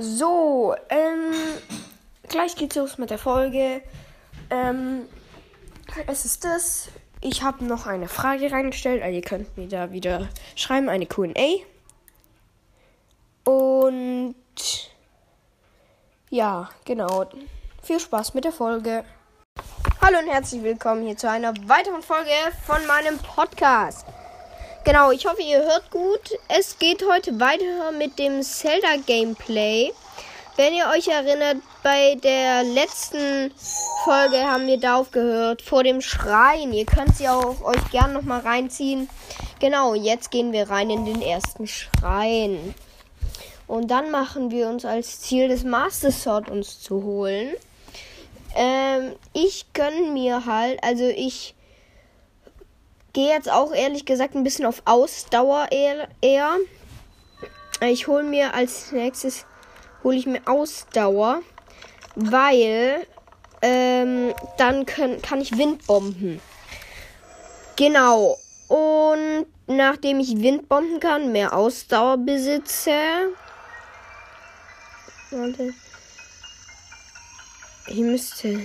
So, ähm, gleich geht's los mit der Folge. Ähm, es ist das. Ich habe noch eine Frage reingestellt. Also ihr könnt mir da wieder schreiben, eine QA. Und ja, genau. Viel Spaß mit der Folge. Hallo und herzlich willkommen hier zu einer weiteren Folge von meinem Podcast. Genau, ich hoffe, ihr hört gut. Es geht heute weiter mit dem Zelda Gameplay. Wenn ihr euch erinnert, bei der letzten Folge haben wir da aufgehört vor dem Schrein. Ihr könnt sie auch euch gerne noch mal reinziehen. Genau, jetzt gehen wir rein in den ersten Schrein. Und dann machen wir uns als Ziel das Master Sword uns zu holen. Ähm, ich gönne mir halt, also ich gehe jetzt auch ehrlich gesagt ein bisschen auf Ausdauer eher. Ich hole mir als nächstes hole ich mir Ausdauer, weil ähm, dann können, kann ich Windbomben. Genau. Und nachdem ich Windbomben kann, mehr Ausdauer besitze. Warte. Ich müsste,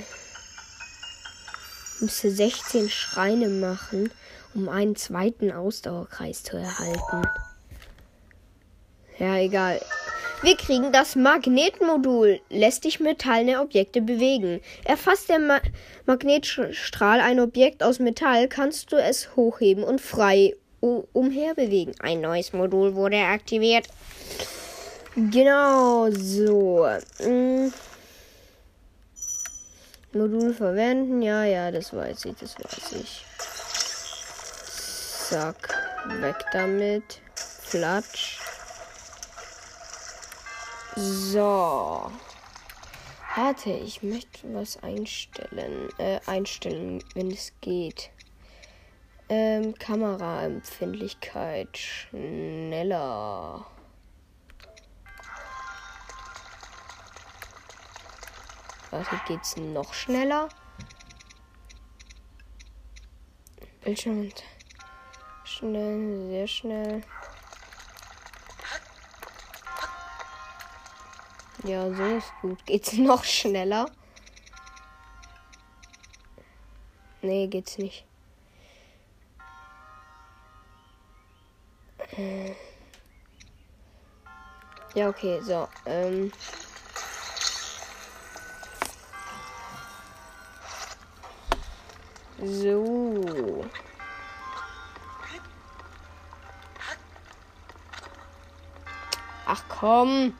müsste 16 Schreine machen um einen zweiten Ausdauerkreis zu erhalten. Ja, egal. Wir kriegen das Magnetmodul. Lässt dich metallene Objekte bewegen. Erfasst der Ma Magnetstrahl ein Objekt aus Metall, kannst du es hochheben und frei umherbewegen. Ein neues Modul wurde aktiviert. Genau so. Hm. Modul verwenden. Ja, ja, das weiß ich, das weiß ich. Zack. Weg damit. Flatsch. So. Warte, ich möchte was einstellen. Äh, einstellen, wenn es geht. Ähm, Kameraempfindlichkeit. Schneller. Warte, geht's noch schneller? Bildschirm. Schnell, sehr schnell. Ja, so ist gut. Geht's noch schneller? Nee, geht's nicht. Äh. Ja, okay, so. Ähm. So. Ach komm.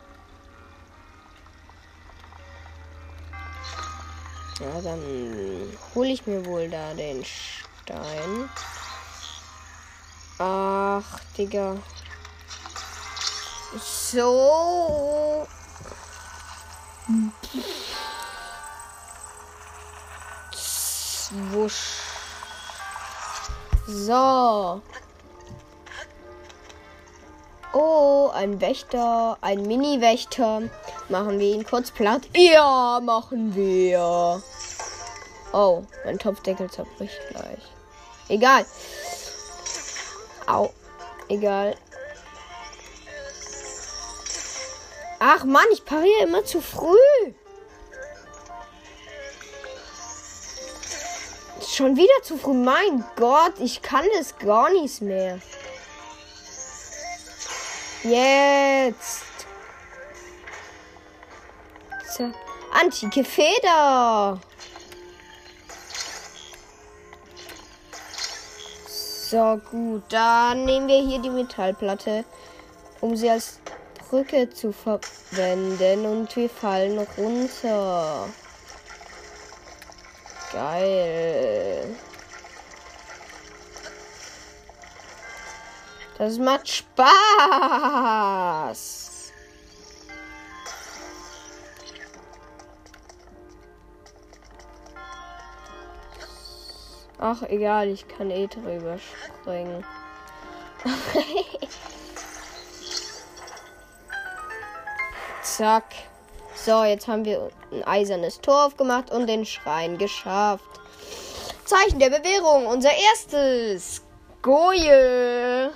Ja, dann hole ich mir wohl da den Stein. Ach, Digga. So. Wusch. So. Oh, ein Wächter, ein Mini-Wächter. Machen wir ihn kurz platt? Ja, machen wir. Oh, mein Topfdeckel zerbricht gleich. Egal. Au. Egal. Ach Mann, ich pariere immer zu früh. Schon wieder zu früh. Mein Gott, ich kann das gar nicht mehr. Jetzt. Antike Feder. So, gut. Dann nehmen wir hier die Metallplatte, um sie als Brücke zu verwenden. Und wir fallen runter. Geil. Das macht Spaß. Ach, egal, ich kann eh drüber springen. Zack. So, jetzt haben wir ein eisernes Tor aufgemacht und den Schrein geschafft. Zeichen der Bewährung, unser erstes. Goje.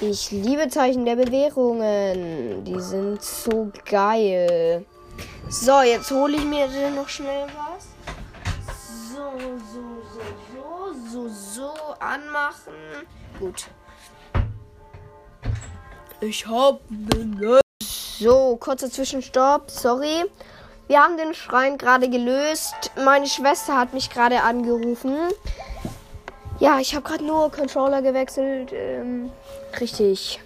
Ich liebe Zeichen der Bewährungen. Die sind so geil. So, jetzt hole ich mir noch schnell was. So, so, so, so, so, so anmachen. Gut. Ich hab So, kurzer Zwischenstopp. Sorry. Wir haben den Schrein gerade gelöst. Meine Schwester hat mich gerade angerufen. Ja, ich habe gerade nur Controller gewechselt. Ähm, richtig.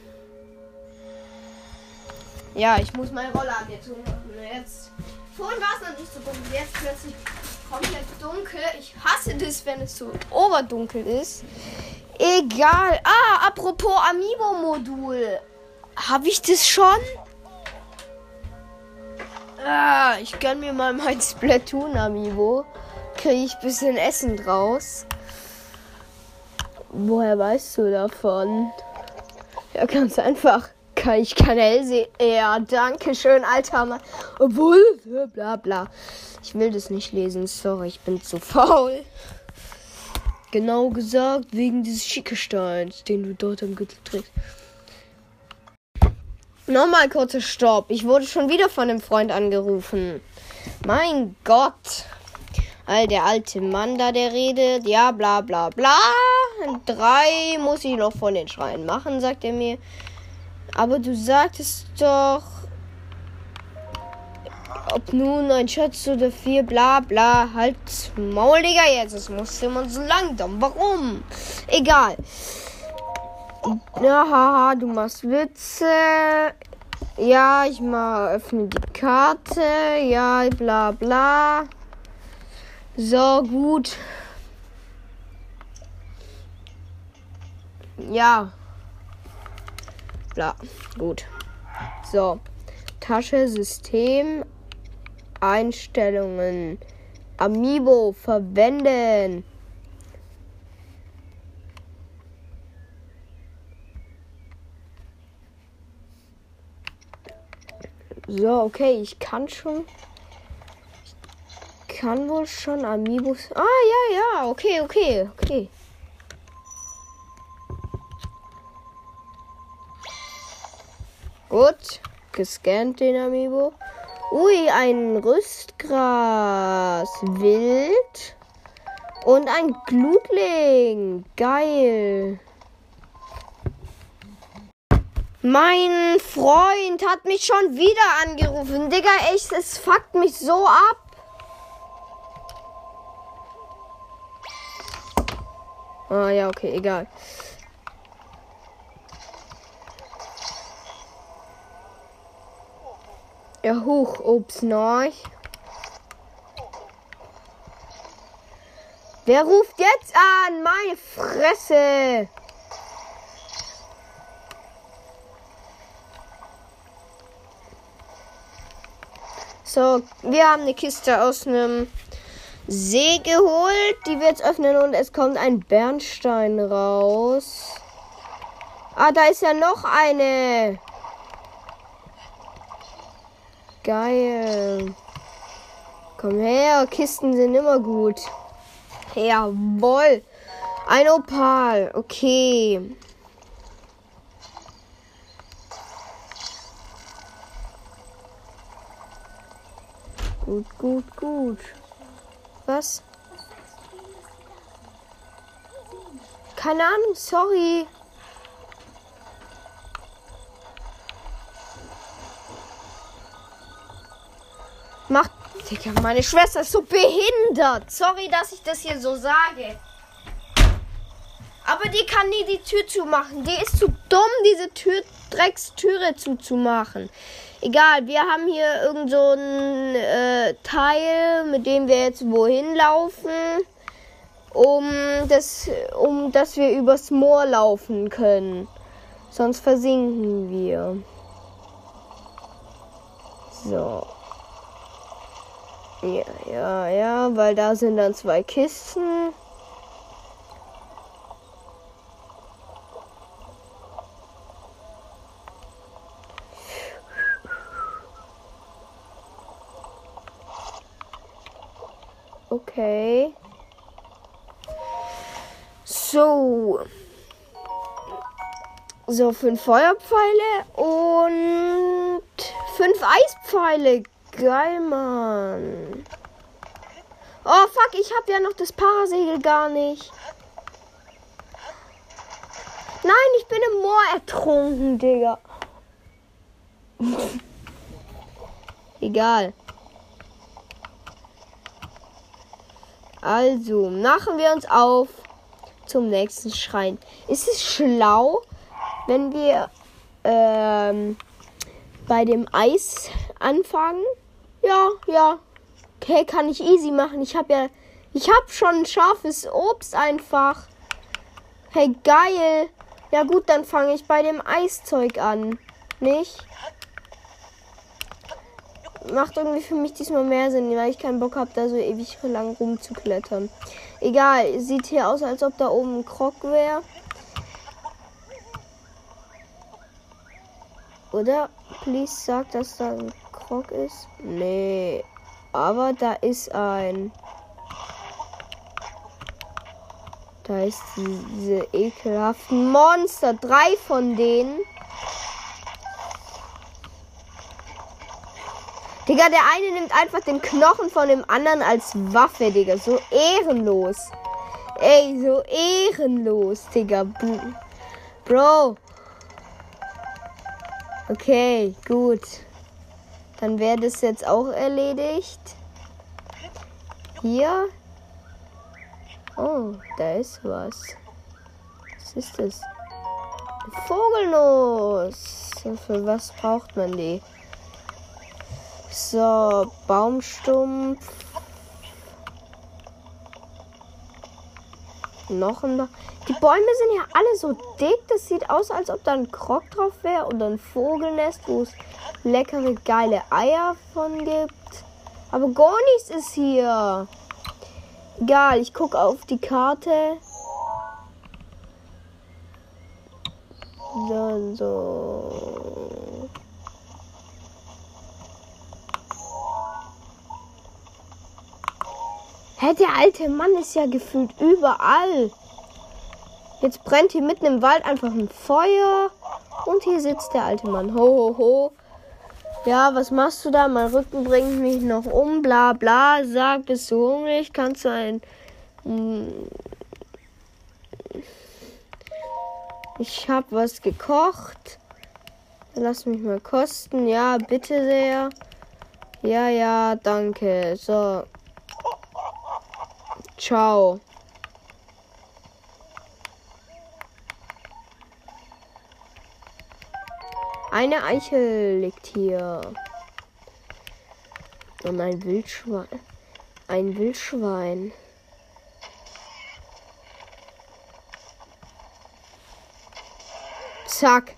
Ja, ich muss meine Rolle ab jetzt machen. Jetzt. Vorhin war es noch nicht so dunkel. Jetzt plötzlich komplett dunkel. Ich hasse das, wenn es so oberdunkel ist. Egal. Ah, apropos Amiibo-Modul. Habe ich das schon? Ah, ich gönn mir mal mein Splatoon Amiibo. Kriege ich ein bisschen Essen draus. Woher weißt du davon? Ja, ganz einfach. Kann ich kann hell sehen. Ja, danke schön, alter Mann. Obwohl, bla bla. Ich will das nicht lesen, sorry, ich bin zu faul. Genau gesagt, wegen dieses Schickesteins, den du dort am Gürtel trägst. Nochmal kurzer Stopp. Ich wurde schon wieder von einem Freund angerufen. Mein Gott. All der alte Mann da, der redet. Ja, bla bla bla. Drei muss ich noch von den Schreien machen, sagt er mir. Aber du sagtest doch. Ob nun ein Schatz oder vier, bla bla. Halt Maul, Digga, jetzt. Es muss immer so langsam. Warum? Egal. Ja, du machst Witze. Ja, ich mal öffne die Karte. Ja, bla bla. So, gut. Ja. Bla. Gut. So. Tasche, System, Einstellungen. Amiibo verwenden. So, okay, ich kann schon. Ich kann wohl schon Amiibos. Ah, ja, ja, okay, okay, okay. Gut, gescannt den Amiibo. Ui, ein Rüstgras. Wild. Und ein Glutling. Geil. Mein Freund hat mich schon wieder angerufen. Digga, echt, es fuckt mich so ab. Ah ja, okay, egal. Ja, hoch, ups, noch. Wer ruft jetzt an? Meine Fresse! So, wir haben eine Kiste aus einem See geholt, die wir jetzt öffnen und es kommt ein Bernstein raus. Ah, da ist ja noch eine. Geil. Komm her, Kisten sind immer gut. Jawohl. Ein Opal. Okay. Gut, gut, gut. Was? Keine Ahnung, sorry. Macht. Digga, meine Schwester ist so behindert. Sorry, dass ich das hier so sage. Aber die kann nie die Tür zumachen. Die ist zu dumm, diese Tür, Dreckstüre zuzumachen. Egal, wir haben hier irgend so ein äh, Teil, mit dem wir jetzt wohin laufen, um das, um dass wir übers Moor laufen können. Sonst versinken wir. So. Ja, ja, ja, weil da sind dann zwei Kisten. Okay. So. So, fünf Feuerpfeile und fünf Eispfeile. Geil, Mann. Oh, fuck, ich hab ja noch das Parasegel gar nicht. Nein, ich bin im Moor ertrunken, Digga. Egal. Also, machen wir uns auf zum nächsten Schrein. Ist es schlau, wenn wir ähm, bei dem Eis anfangen? Ja, ja. Okay, kann ich easy machen. Ich habe ja, ich habe schon scharfes Obst einfach. Hey, geil. Ja gut, dann fange ich bei dem Eiszeug an. Nicht? Macht irgendwie für mich diesmal mehr Sinn, weil ich keinen Bock habe, da so ewig lang rumzuklettern. Egal, sieht hier aus, als ob da oben ein Krog wäre. Oder? Please sag, dass da ein Krog ist. Nee. Aber da ist ein. Da ist diese ekelhaften Monster. Drei von denen. Digga, der eine nimmt einfach den Knochen von dem anderen als Waffe, Digga. So ehrenlos. Ey, so ehrenlos, Digga. Bro. Okay, gut. Dann wäre das jetzt auch erledigt. Hier Oh, da ist was. Was ist das? Vogelnuss. Für was braucht man die? So, Baumstumpf. Noch ein. Die Bäume sind ja alle so dick. Das sieht aus, als ob da ein Krog drauf wäre und ein Vogelnest, wo es leckere, geile Eier von gibt. Aber gar nichts ist hier. Egal, ich gucke auf die Karte. So, so. Hä, der alte Mann ist ja gefühlt überall. Jetzt brennt hier mitten im Wald einfach ein Feuer. Und hier sitzt der alte Mann. Ho, ho, ho. Ja, was machst du da? Mein Rücken bringt mich noch um, bla bla. Sag, bist du hungrig? Kannst du ein. Hm, ich hab was gekocht. Lass mich mal kosten. Ja, bitte sehr. Ja, ja, danke. So. Ciao. Eine Eichel liegt hier. Und ein Wildschwein. Ein Wildschwein. Zack.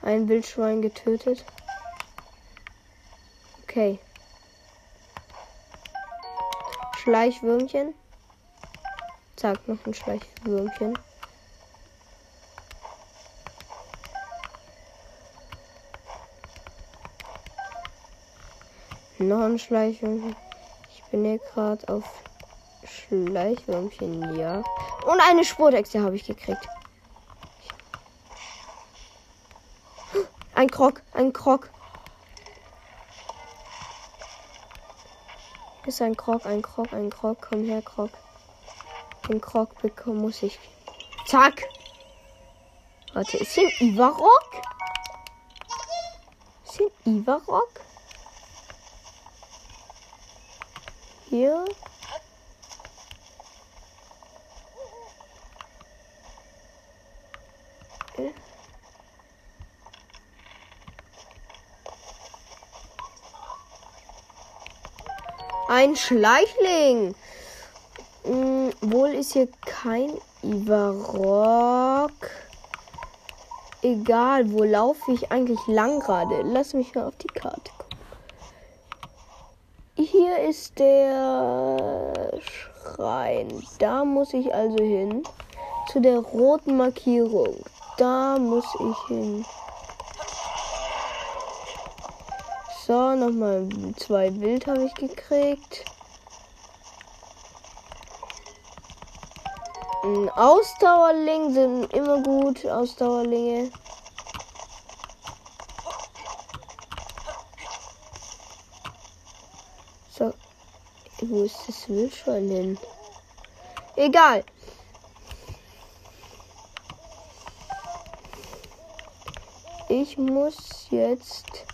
Ein Wildschwein getötet. Okay. Schleichwürmchen. Zack, noch ein Schleichwürmchen. Noch ein Schleichwürmchen. Ich bin hier gerade auf Schleichwürmchen, ja. Und eine Spurtechse habe ich gekriegt. Ein Krog, ein Krog. Ist ein Krog, ein Krog, ein Krog. Komm her, Krog. Den Krog bekommen muss ich. Zack. Warte, ist hier ein Ivarok? Ist hier ein Ivarok? hier. Ein Schleichling. Hm, wohl ist hier kein Ivarok. Egal, wo laufe ich eigentlich lang gerade? Lass mich mal auf die Karte hier ist der Schrein. Da muss ich also hin. Zu der roten Markierung. Da muss ich hin. So, nochmal zwei Bild habe ich gekriegt. Ein Ausdauerling sind immer gut. Ausdauerlinge. So. Wo ist das Wildschwein hin? Egal. Ich muss jetzt.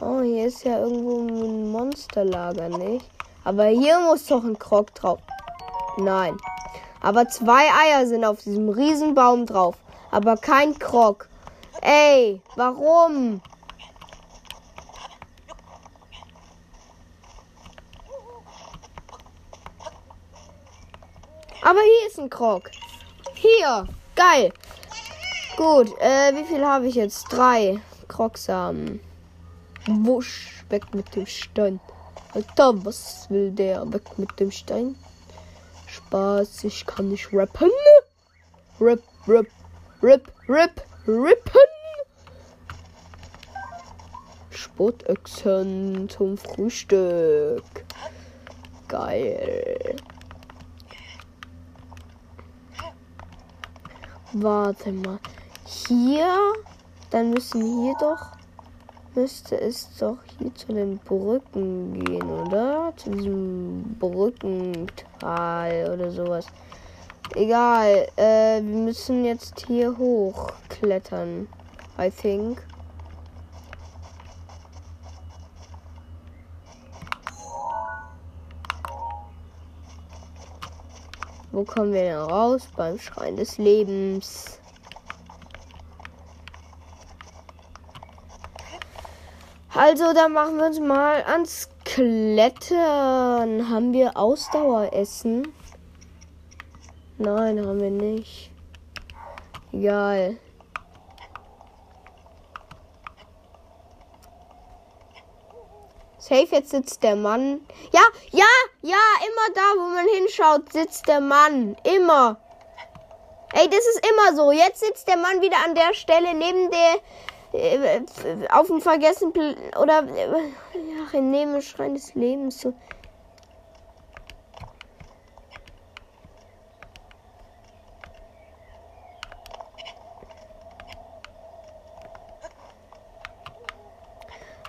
Oh, hier ist ja irgendwo ein Monsterlager, nicht? Aber hier muss doch ein Krog drauf. Nein. Aber zwei Eier sind auf diesem Riesenbaum drauf. Aber kein Krog. Ey, warum? Aber hier ist ein Krog. Hier. Geil. Gut, äh, wie viel habe ich jetzt? Drei Krogsamen. Wusch, weg mit dem Stein. Alter, was will der? Weg mit dem Stein. Spaß, ich kann nicht rappen. Rip, rip, rip, rip, rippen. Sportechsen zum Frühstück. Geil. Warte mal. Hier, dann müssen wir hier doch müsste es doch hier zu den Brücken gehen, oder? Zu diesem Brückental oder sowas. Egal, äh, wir müssen jetzt hier hochklettern. I think. Wo kommen wir denn raus? Beim Schrein des Lebens. Also, dann machen wir uns mal ans Klettern. Haben wir Ausdaueressen? Nein, haben wir nicht. Egal. Safe, jetzt sitzt der Mann. Ja, ja, ja, immer da, wo man hinschaut, sitzt der Mann. Immer. Ey, das ist immer so. Jetzt sitzt der Mann wieder an der Stelle neben der auf dem vergessen oder ja, in dem Schrein des Lebens so.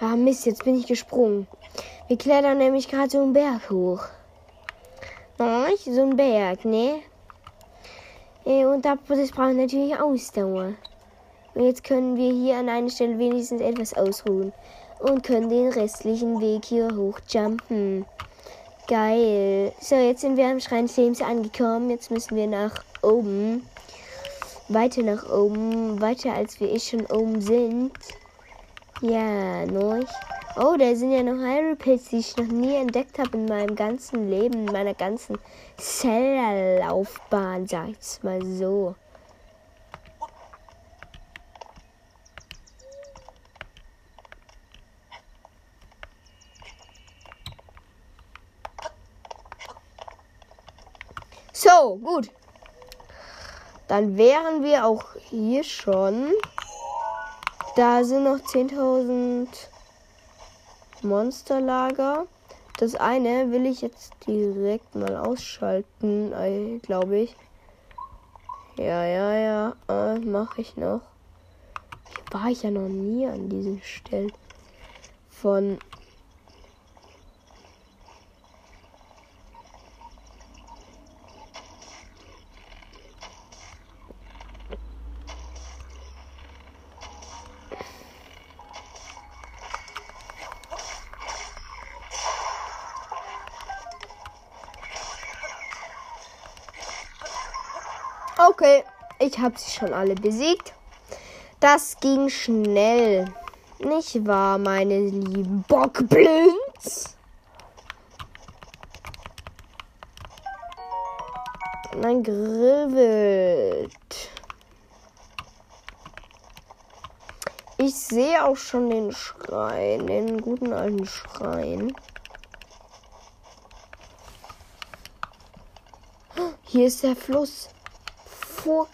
Ah Mist, jetzt bin ich gesprungen. Wir klettern nämlich gerade so einen Berg hoch. Oh, so ein Berg, ne? Äh, und das braucht natürlich Ausdauer. Und jetzt können wir hier an einer Stelle wenigstens etwas ausruhen. Und können den restlichen Weg hier hochjumpen. Geil. So, jetzt sind wir am Schrein des Lebens angekommen. Jetzt müssen wir nach oben. Weiter nach oben. Weiter als wir eh schon oben sind. Ja, noch. Oh, da sind ja noch Hyrule-Pilze, die ich noch nie entdeckt habe in meinem ganzen Leben, in meiner ganzen Zellerlaufbahn, sag ich mal so. So, gut. Dann wären wir auch hier schon. Da sind noch 10.000 Monsterlager. Das eine will ich jetzt direkt mal ausschalten, äh, glaube ich. Ja, ja, ja, äh, mache ich noch. Hier war ich ja noch nie an diesen Stellen von ich habe sie schon alle besiegt. Das ging schnell. Nicht wahr, meine lieben Bockblins? Mein Grillwild. Ich sehe auch schon den Schrein, den guten alten Schrein. Hier ist der Fluss. Fuck.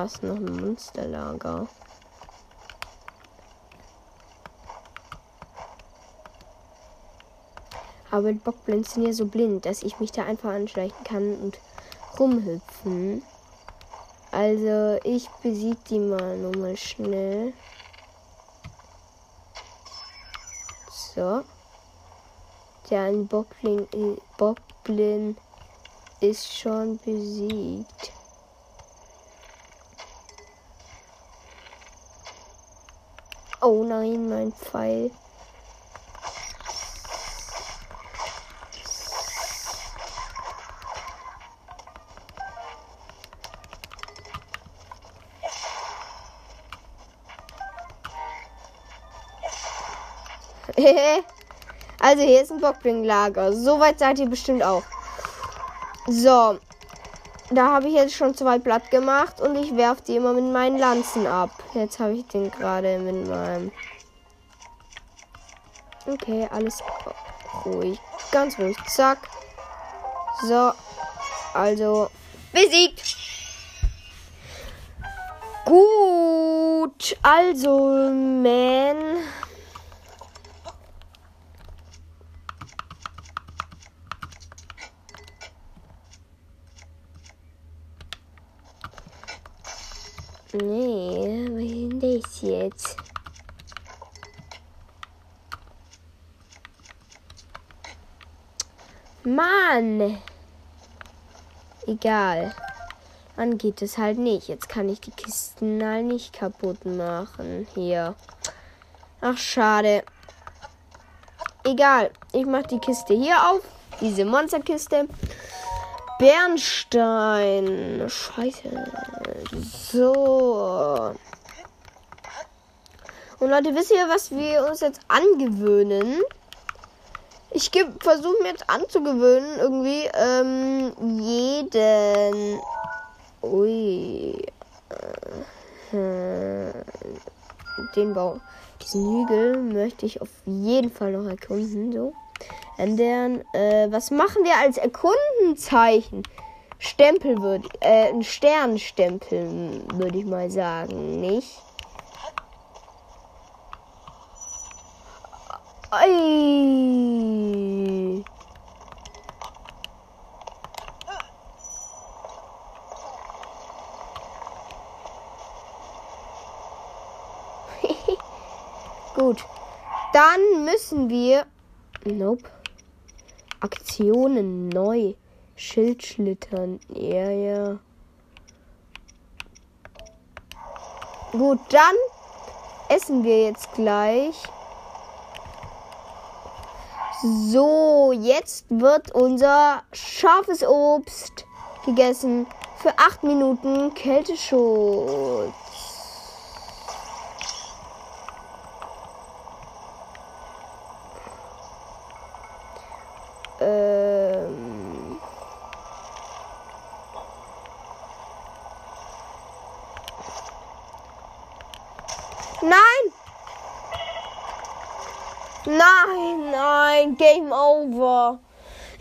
Da ist noch ein Monsterlager. Aber die Bockblins sind ja so blind, dass ich mich da einfach anschleichen kann und rumhüpfen. Also ich besiege die mal nur mal schnell. So. Der ein Bockblin, äh, Bockblin ist schon besiegt. Oh nein, mein Pfeil. also hier ist ein Bockblin-Lager. Soweit seid ihr bestimmt auch. So. Da habe ich jetzt schon zwei Blatt gemacht und ich werfe die immer mit meinen Lanzen ab. Jetzt habe ich den gerade mit meinem. Okay, alles ruhig. Ganz ruhig. Zack. So. Also. Besiegt. Gut. Also, man. Nee, wohin das jetzt? Mann! Egal. Dann geht es halt nicht. Jetzt kann ich die Kisten mal nicht kaputt machen. Hier. Ach, schade. Egal. Ich mache die Kiste hier auf. Diese Monsterkiste. Bernstein. Scheiße. So. Und Leute, wisst ihr, was wir uns jetzt angewöhnen? Ich versuche mir jetzt anzugewöhnen, irgendwie ähm, jeden. Ui. Äh, den Bau. Diesen Hügel möchte ich auf jeden Fall noch erkunden. So. Ändern. Äh, was machen wir als Erkundenzeichen? Stempel würde, äh, ein Sternstempel würde ich mal sagen, nicht? Ei. Gut. Dann müssen wir. Nope. Aktionen neu. Schildschlittern. Ja, ja. Gut, dann essen wir jetzt gleich. So, jetzt wird unser scharfes Obst gegessen. Für 8 Minuten Kälteschutz. Nein, nein, Game Over.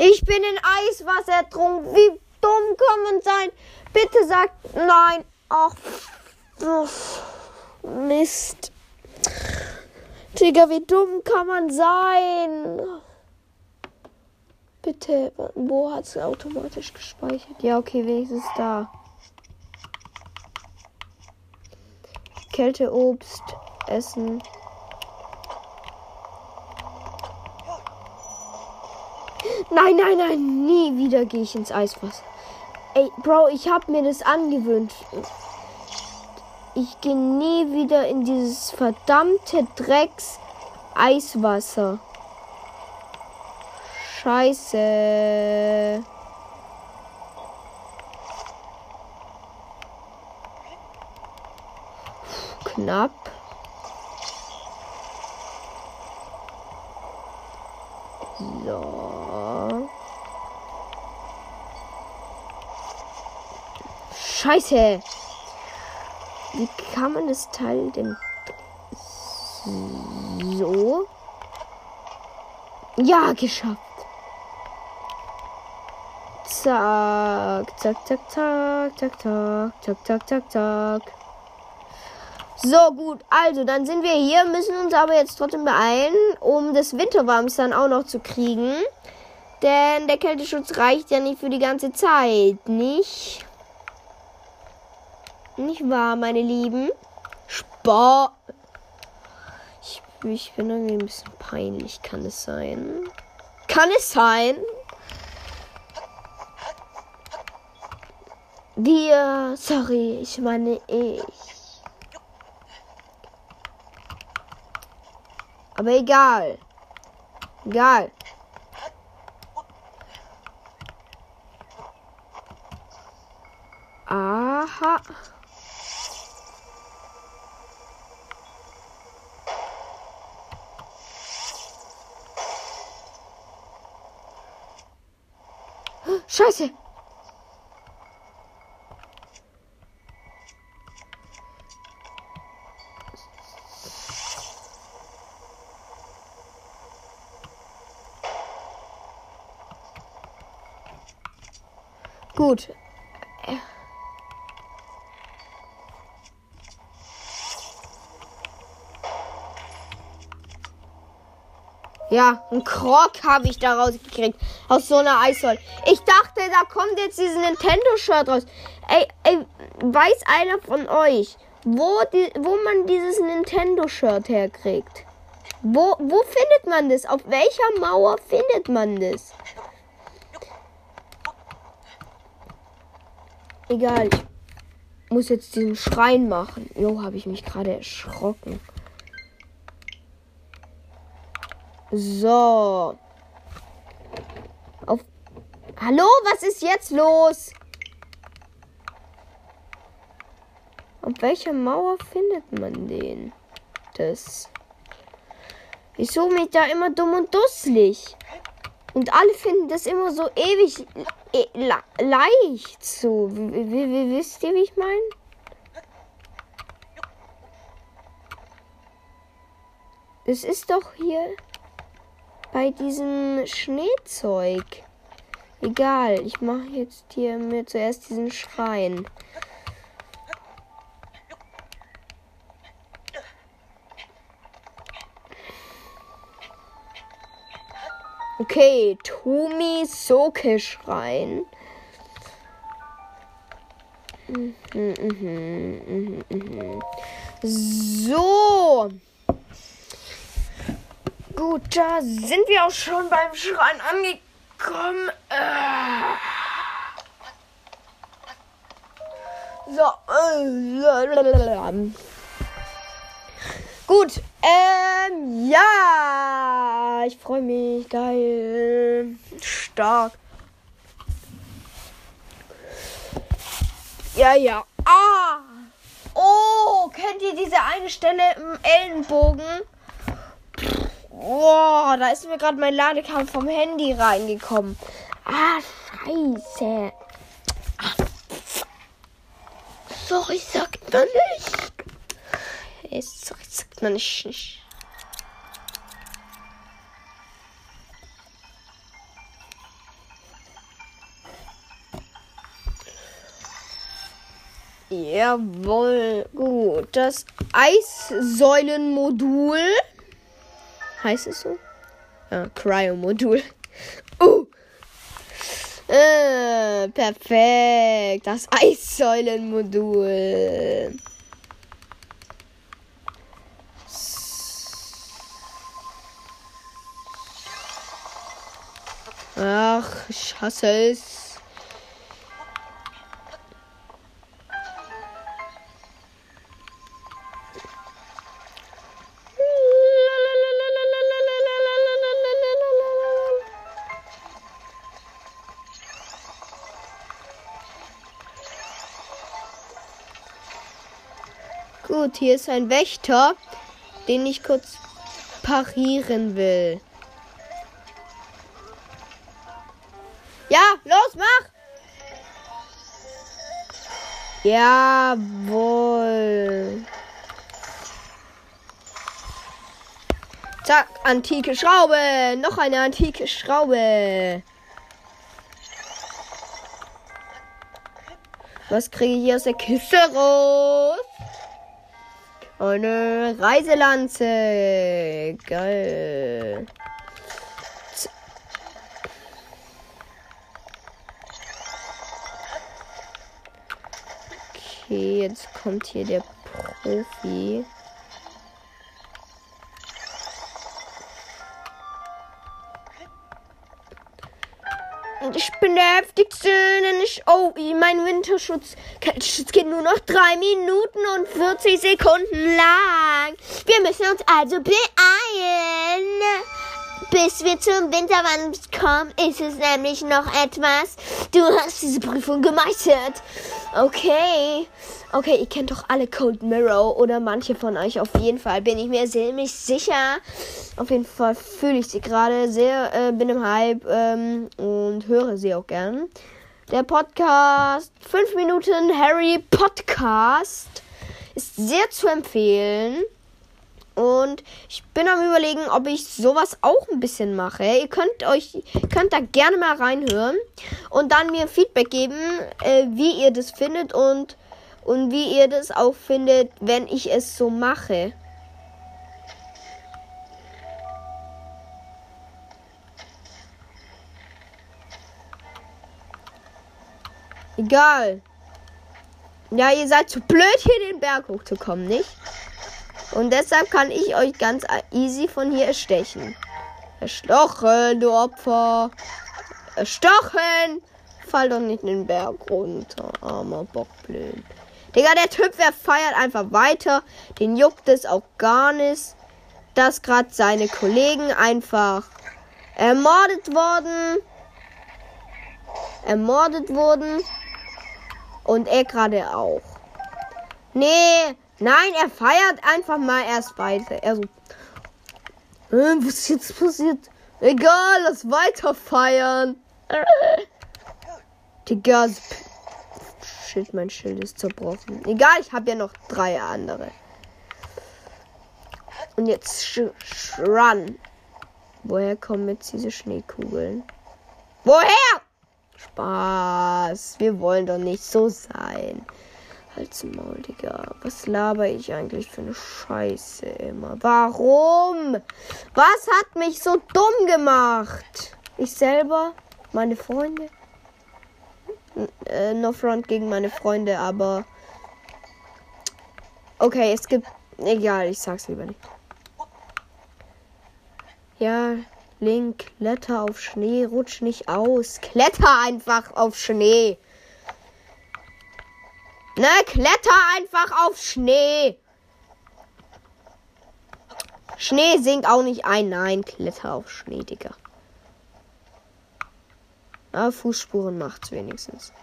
Ich bin in Eiswasser ertrunken. Wie dumm kann man sein? Bitte sagt nein. Ach, Mist. Digga, wie dumm kann man sein? Bitte, wo hat es automatisch gespeichert? Ja, okay, wenigstens da. Kälte, Obst, Essen. Nein, nein, nein, nie wieder gehe ich ins Eiswasser. Ey, Bro, ich habe mir das angewöhnt. Ich gehe nie wieder in dieses verdammte Drecks Eiswasser. Scheiße. Knapp. So. Scheiße. Wie kann man das Teil denn so? Ja, geschafft. Zack, zack, zack, zack, zack, zack, zack, zack, zack, zack. So, gut. Also, dann sind wir hier, müssen uns aber jetzt trotzdem beeilen, um das Winterwarms dann auch noch zu kriegen. Denn der Kälteschutz reicht ja nicht für die ganze Zeit, nicht? Nicht wahr, meine Lieben? Sport. Ich, ich bin irgendwie ein bisschen peinlich, kann es sein? Kann es sein? Wir, sorry, ich meine ich. Aber egal. Egal. Aha. Scheiße. Gut. Ja, ein Krog habe ich da rausgekriegt. Aus so einer Eissäule. Ich dachte, da kommt jetzt dieses Nintendo-Shirt raus. Ey, ey, weiß einer von euch, wo, die, wo man dieses Nintendo-Shirt herkriegt? Wo, wo findet man das? Auf welcher Mauer findet man das? Egal, ich muss jetzt diesen Schrein machen. Jo, habe ich mich gerade erschrocken. So. Auf. Hallo, was ist jetzt los? Auf welcher Mauer findet man den? Das. Ich suche mich da immer dumm und dusselig. Und alle finden das immer so ewig e leicht so. Wie, wisst ihr, wie ich meine? Es ist doch hier bei diesem Schneezeug. Egal, ich mache jetzt hier mir zuerst diesen Schrein. Okay, Tomi Soke Schrein. So. Gut, da sind wir auch schon beim Schrein angekommen. Äh. So. Gut, ähm, ja, ich freue mich, geil, stark. Ja, ja. Ah! Oh, kennt ihr diese eine Stelle im Ellenbogen? Boah, da ist mir gerade mein Ladekampf vom Handy reingekommen. Ah, scheiße. Ah, sorry, sagt man nicht. Sorry, sagt man nicht. nicht. Jawohl, gut. Das Eissäulenmodul. Heißt es so? Ja, Cryo-Modul. Uh! Äh, perfekt. Das Eissäulenmodul. Ach, ich hasse es. Gut, hier ist ein Wächter, den ich kurz parieren will. Ja, los, mach! Jawohl. Zack, antike Schraube. Noch eine antike Schraube. Was kriege ich hier aus der Kiste raus? Eine Reiselanze. Geil. Okay, jetzt kommt hier der Profi. Ich bin der heftigste, ich. Oh, mein Winterschutz. Geht nur noch 3 Minuten und 40 Sekunden lang. Wir müssen uns also beeilen. Bis wir zum Winterwand kommen, ist es nämlich noch etwas. Du hast diese Prüfung gemeistert. Okay. Okay, ihr kennt doch alle Cold Mirror oder manche von euch auf jeden Fall. Bin ich mir ziemlich sicher. Auf jeden Fall fühle ich sie gerade sehr, äh, bin im Hype ähm, und höre sie auch gern. Der Podcast 5 Minuten Harry Podcast ist sehr zu empfehlen. Und ich bin am überlegen, ob ich sowas auch ein bisschen mache. Ihr könnt euch, könnt da gerne mal reinhören und dann mir Feedback geben, äh, wie ihr das findet und, und wie ihr das auch findet, wenn ich es so mache. Egal. Ja, ihr seid zu blöd, hier den Berg hochzukommen, nicht? Und deshalb kann ich euch ganz easy von hier erstechen. Erstochen, du Opfer. Erstochen! Fall doch nicht in den Berg runter. Armer Bockblöd. Digga, der Typ, der feiert einfach weiter. Den juckt es auch gar nicht, dass gerade seine Kollegen einfach ermordet wurden. Ermordet wurden. Und er gerade auch. Nee, nein, er feiert einfach mal erst weiter. Er so, äh, was ist jetzt passiert? Egal, lass weiter feiern. Digga, shit, mein Schild ist zerbrochen. Egal, ich habe ja noch drei andere. Und jetzt sch run. Woher kommen jetzt diese Schneekugeln? Woher? Spaß. Wir wollen doch nicht so sein. Halt's Maul, Digga. Was laber ich eigentlich für eine Scheiße immer? Warum? Was hat mich so dumm gemacht? Ich selber? Meine Freunde? Äh, no front gegen meine Freunde, aber. Okay, es gibt. Egal, ich sag's lieber nicht. Ja, Link, kletter auf Schnee, rutsch nicht aus. Kletter einfach auf Schnee. Ne, kletter einfach auf Schnee. Schnee sinkt auch nicht ein. Nein, kletter auf Schnee, Digga. Aber Fußspuren macht's wenigstens.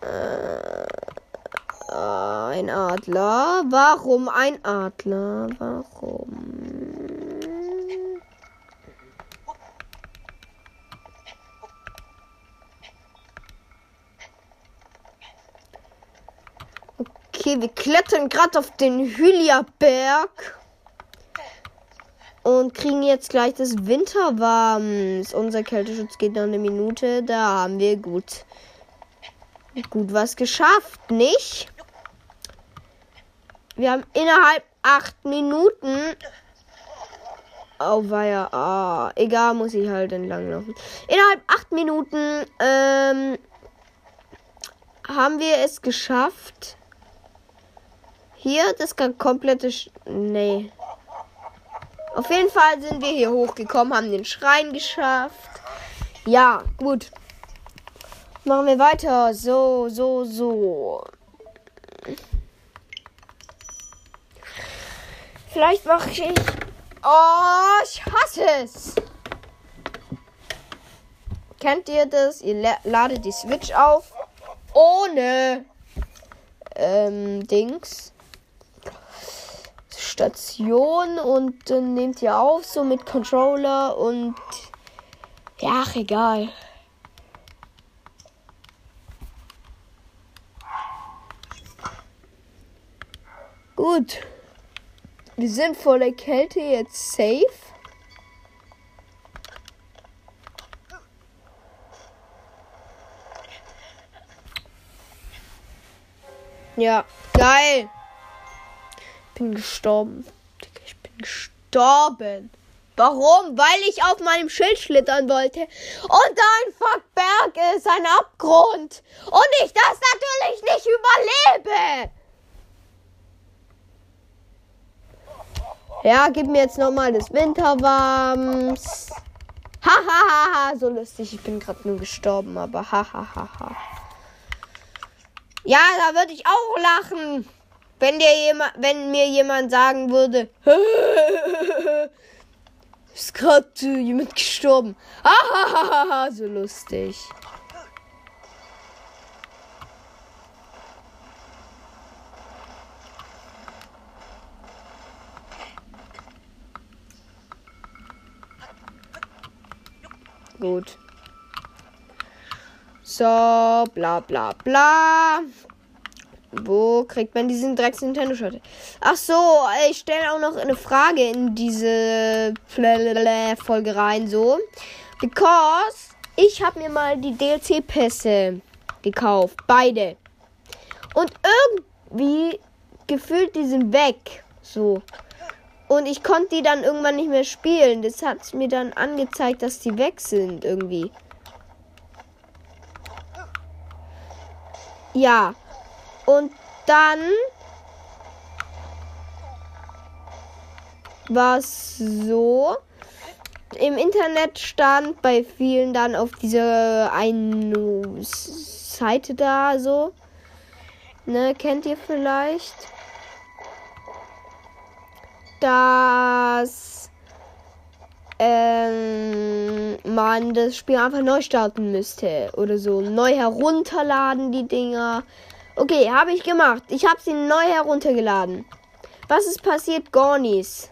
Äh. Ein Adler. Warum ein Adler? Warum? Okay, wir klettern gerade auf den Hylia-Berg. Und kriegen jetzt gleich das Winterwarms. Unser Kälteschutz geht noch eine Minute. Da haben wir gut, gut was geschafft, nicht? Wir haben innerhalb acht Minuten. Oh, ja. Ah, egal, muss ich halt entlang laufen. Innerhalb acht Minuten ähm, haben wir es geschafft. Hier, das komplette. Sch nee. Auf jeden Fall sind wir hier hochgekommen, haben den Schrein geschafft. Ja, gut. Machen wir weiter. So, so, so. Vielleicht mache ich. Oh, ich hasse es. Kennt ihr das? Ihr ladet die Switch auf ohne ähm, Dings. Station und dann nehmt ihr auf so mit Controller und ja, ach, egal. Gut. Wir sind vor der Kälte jetzt safe. Ja, geil. Ich Bin gestorben. Ich bin gestorben. Warum? Weil ich auf meinem Schild schlittern wollte. Und da ein Fuckberg ist, ein Abgrund. Und ich das natürlich nicht überlebe. Ja, gib mir jetzt nochmal das Winterwarms. Hahaha, so lustig. Ich bin gerade nur gestorben, aber hahaha. Ja, da würde ich auch lachen. Wenn, dir jemand, wenn mir jemand sagen würde, ist gerade jemand gestorben. Hahaha, so lustig. Gut. So, bla bla bla. Wo kriegt man diesen Drecks Nintendo Shot? Ach so, ich stelle auch noch eine Frage in diese Folge rein, so. Because ich habe mir mal die DLC-Pässe gekauft. Beide. Und irgendwie gefühlt die sind weg. So. Und ich konnte die dann irgendwann nicht mehr spielen. Das hat mir dann angezeigt, dass die weg sind irgendwie. Ja. Und dann war es so. Im Internet stand bei vielen dann auf dieser einen Seite da so. Ne, kennt ihr vielleicht? Dass ähm, man das Spiel einfach neu starten müsste oder so. Neu herunterladen die Dinger. Okay, habe ich gemacht. Ich habe sie neu heruntergeladen. Was ist passiert, Gornis?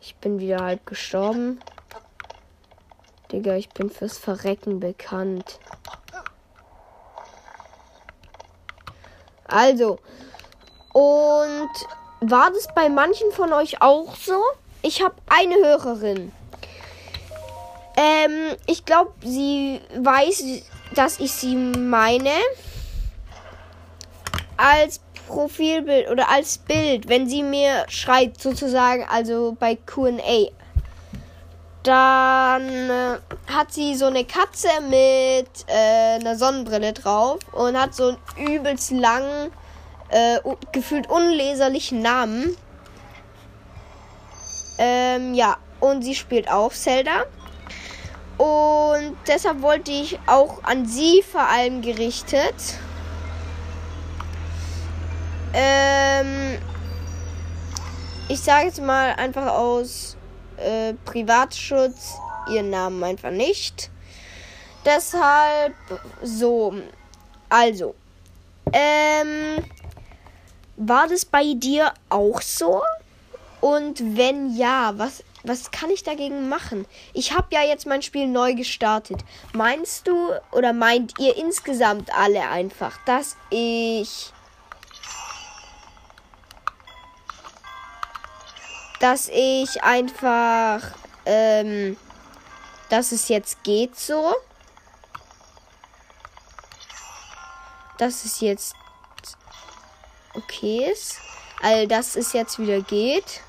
Ich bin wieder halb gestorben. Digga, ich bin fürs Verrecken bekannt. Also. Und war das bei manchen von euch auch so? Ich habe eine Hörerin. Ähm, ich glaube, sie weiß, dass ich sie meine als Profilbild oder als Bild, wenn sie mir schreibt, sozusagen, also bei QA. Dann äh, hat sie so eine Katze mit äh, einer Sonnenbrille drauf und hat so einen übelst langen, äh, gefühlt unleserlichen Namen. Ähm, ja, und sie spielt auch Zelda. Und deshalb wollte ich auch an sie vor allem gerichtet. Ähm, ich sage jetzt mal einfach aus äh, Privatschutz ihren Namen einfach nicht. Deshalb so. Also. Ähm, war das bei dir auch so? Und wenn ja, was was kann ich dagegen machen? Ich habe ja jetzt mein Spiel neu gestartet. Meinst du oder meint ihr insgesamt alle einfach, dass ich dass ich einfach ähm, dass es jetzt geht so? Dass es jetzt okay ist. All dass es jetzt wieder geht.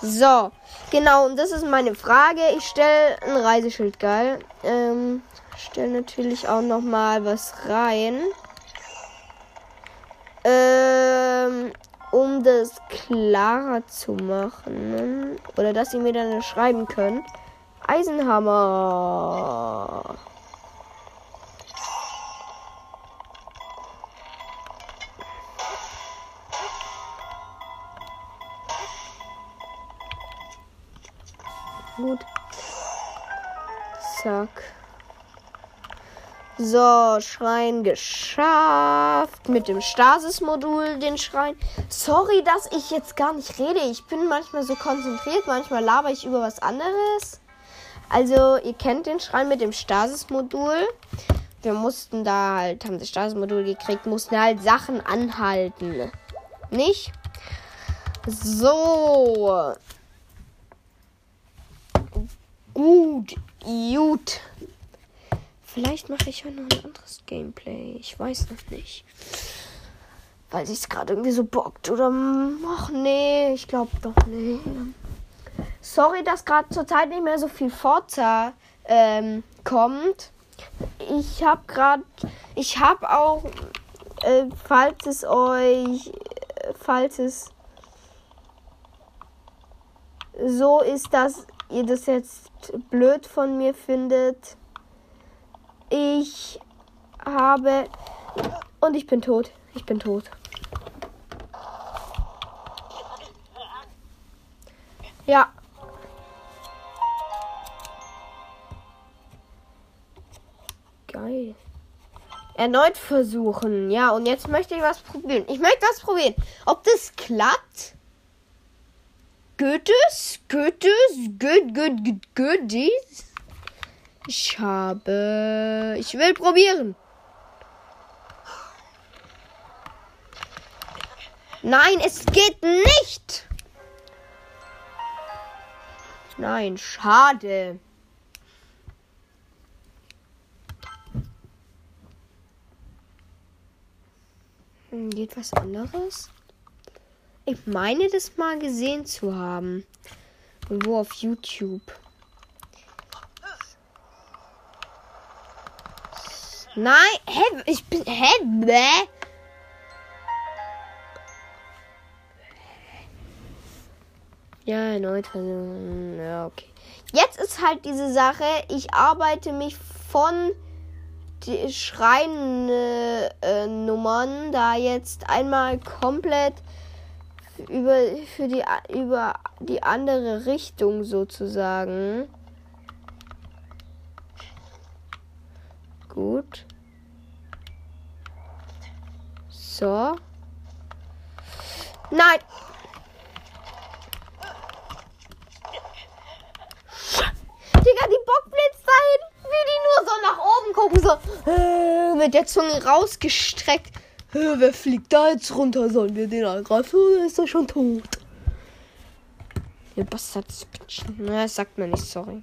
So, genau, und das ist meine Frage. Ich stelle ein Reiseschild, geil. Ähm, stelle natürlich auch noch mal was rein. Ähm, um das klarer zu machen. Oder dass ihr mir dann schreiben könnt. Eisenhammer. Gut. Zack. So, Schrein geschafft. Mit dem Stasis-Modul den Schrein. Sorry, dass ich jetzt gar nicht rede. Ich bin manchmal so konzentriert, manchmal laber ich über was anderes. Also, ihr kennt den Schrein mit dem Stasis-Modul. Wir mussten da halt, haben das Stasis-Modul gekriegt, mussten halt Sachen anhalten. Nicht? So. Gut, gut. Vielleicht mache ich ja noch ein anderes Gameplay. Ich weiß noch nicht. Weil sich es gerade irgendwie so bockt. Oder. Ach nee, ich glaube doch nicht. Sorry, dass gerade zurzeit nicht mehr so viel Forza ähm, kommt. Ich habe gerade. Ich habe auch. Äh, falls es euch. Äh, falls es so ist, dass ihr das jetzt blöd von mir findet. Ich habe. Und ich bin tot. Ich bin tot. Ja. Geil. Erneut versuchen. Ja, und jetzt möchte ich was probieren. Ich möchte was probieren. Ob das klappt? Goethes, Goethes, Goethe, Goethe, Goethes. Ich habe. Ich will probieren. Nein, es geht nicht. Nein, schade. Hm, geht was anderes? Ich meine, das mal gesehen zu haben. Wo auf YouTube. Nein, hä? Ich bin. Hä? Bäh? Ja, erneut. Ja, okay. Jetzt ist halt diese Sache, ich arbeite mich von die Schreinnummern äh, da jetzt einmal komplett über, für die, über die andere Richtung sozusagen. Gut. So. Nein! Digga, die Bockblitz da hinten, wie die nur so nach oben gucken, so äh, mit der Zunge rausgestreckt. Wer fliegt da jetzt runter? Sollen wir den angreifen oder ist er schon tot? Der Bastard. Na, sagt mir nicht, sorry.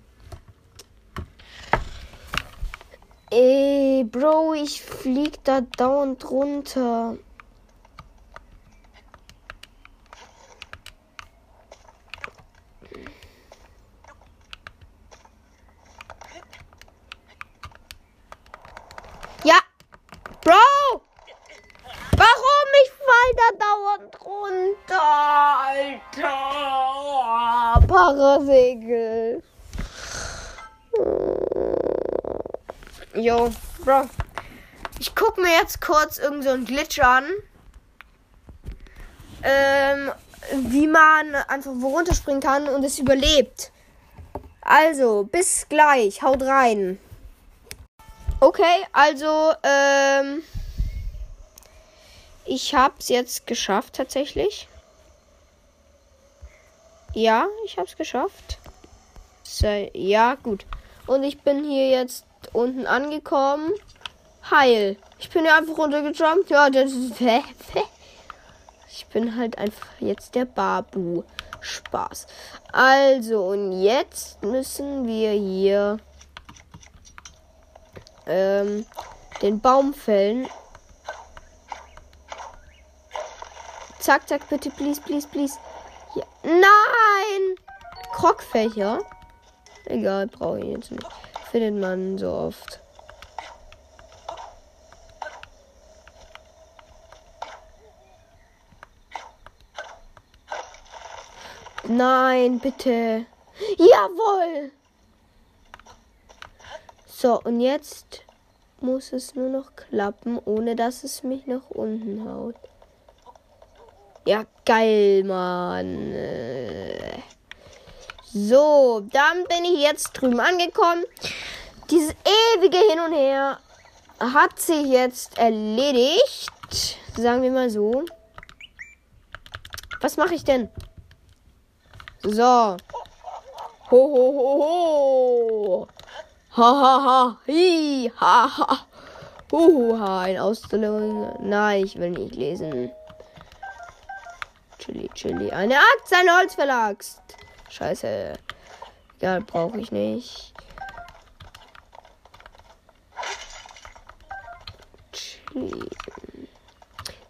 Ey, Bro, ich flieg da dauernd runter. Parasegel. Jo, Bro. Ich guck mir jetzt kurz irgendeinen so Glitch an. Ähm, wie man einfach wo runterspringen kann und es überlebt. Also, bis gleich. Haut rein. Okay, also, ähm, ich hab's jetzt geschafft tatsächlich. Ja, ich hab's geschafft. So, ja, gut. Und ich bin hier jetzt unten angekommen. Heil. Ich bin ja einfach runtergejumpt. Ja, das ist. Ich bin halt einfach jetzt der Babu. Spaß. Also, und jetzt müssen wir hier ähm, den Baum fällen. Zack, zack, bitte, please, please, please. Ja. Nein! Krogfächer. Egal, brauche ich jetzt nicht. Findet man so oft. Nein, bitte. Jawohl. So, und jetzt muss es nur noch klappen, ohne dass es mich nach unten haut. Ja, geil, Mann. So, dann bin ich jetzt drüben angekommen. Dieses ewige Hin und Her hat sich jetzt erledigt. Sagen wir mal so. Was mache ich denn? So. Ho, ho, ho, ho. Ha, ha, ha. Hi, ha, ha. Huha, ein Ausstellung. Nein, ich will nicht lesen. Chili, Chili. Eine Axt, ein Holzverlagst. Scheiße. Ja, brauche ich nicht.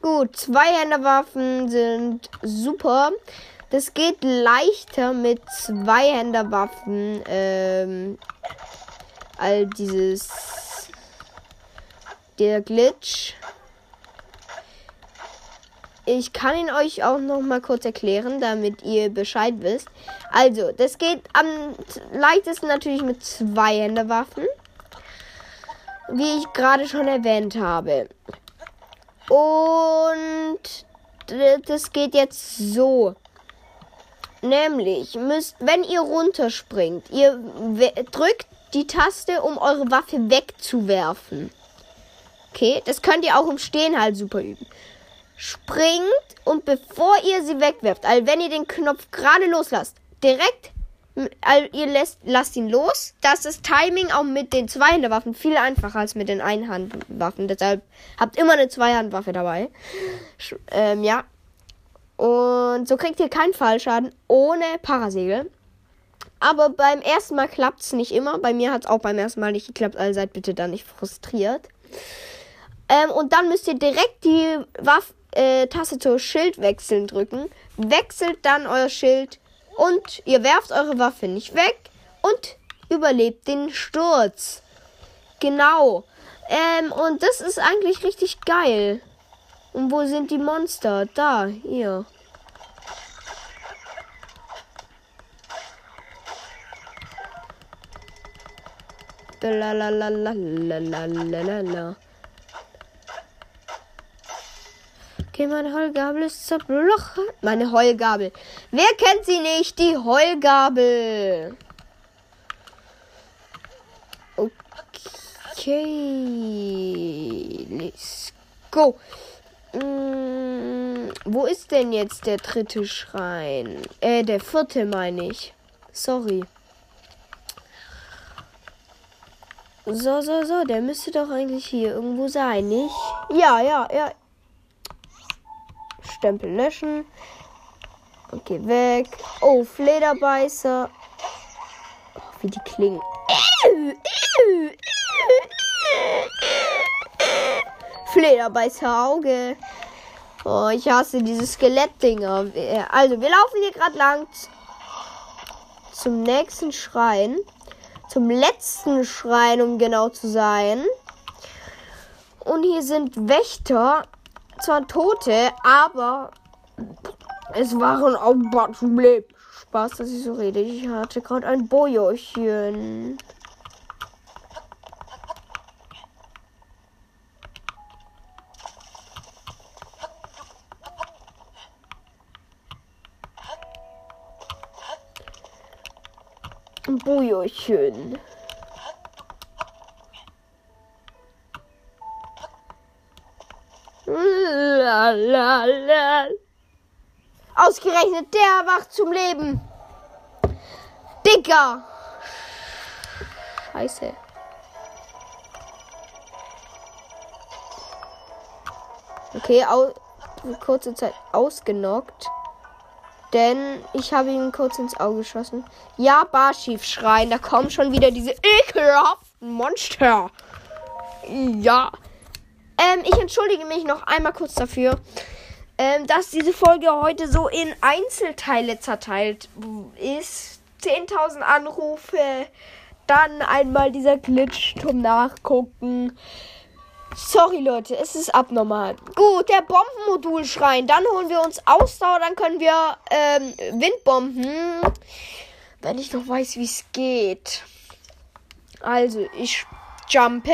Gut, Zweihänderwaffen sind super. Das geht leichter mit Zweihänderwaffen. Ähm, all dieses. Der Glitch. Ich kann ihn euch auch noch mal kurz erklären, damit ihr Bescheid wisst. Also, das geht am leichtesten natürlich mit Zweihänderwaffen. Wie ich gerade schon erwähnt habe. Und das geht jetzt so. Nämlich müsst, wenn ihr runterspringt, ihr drückt die Taste, um eure Waffe wegzuwerfen. Okay, das könnt ihr auch im Stehen halt super üben. Springt und bevor ihr sie wegwerft, also wenn ihr den Knopf gerade loslasst, direkt also ihr lässt, lasst ihn los. Das ist Timing auch mit den Zweihandwaffen viel einfacher als mit den Einhandwaffen. Deshalb habt immer eine Zweihandwaffe dabei. Ähm, ja. Und so kriegt ihr keinen Fallschaden ohne Parasegel. Aber beim ersten Mal klappt es nicht immer. Bei mir hat es auch beim ersten Mal nicht geklappt. Also seid bitte da nicht frustriert. Ähm, und dann müsst ihr direkt die Waff äh, Taste zur Schildwechseln drücken. Wechselt dann euer Schild und ihr werft eure Waffe nicht weg und überlebt den Sturz. Genau. Ähm, und das ist eigentlich richtig geil. Und wo sind die Monster? Da, hier. La. Okay, meine Heulgabel ist zerbrochen. Meine Heulgabel. Wer kennt sie nicht? Die Heulgabel. Okay. Let's go. Hm, wo ist denn jetzt der dritte Schrein? Äh, der vierte meine ich. Sorry. So, so, so. Der müsste doch eigentlich hier irgendwo sein, nicht? Ja, ja, ja. Stempel löschen. Okay, weg. Oh, Flederbeißer. Oh, wie die klingen. Flederbeißer Auge. Oh, ich hasse diese Skelettdinger. Also, wir laufen hier gerade lang zum nächsten Schrein. Zum letzten Schrein, um genau zu sein. Und hier sind Wächter zwar Tote, aber es waren auch Problem. Spaß, dass ich so rede. Ich hatte gerade ein Bojochen. Bojochen. Ausgerechnet der wacht zum Leben. Dicker. Scheiße. Okay, kurze Zeit ausgenockt. Denn ich habe ihn kurz ins Auge geschossen. Ja, Barschief schreien. Da kommen schon wieder diese ekelhaften Monster. Ja. Ähm, ich entschuldige mich noch einmal kurz dafür, ähm, dass diese Folge heute so in Einzelteile zerteilt ist. 10.000 Anrufe, dann einmal dieser Glitch zum Nachgucken. Sorry Leute, es ist abnormal. Gut, der Bombenmodulschrein. Dann holen wir uns Ausdauer, dann können wir ähm, Windbomben. Wenn ich noch weiß, wie es geht. Also, ich jumpe.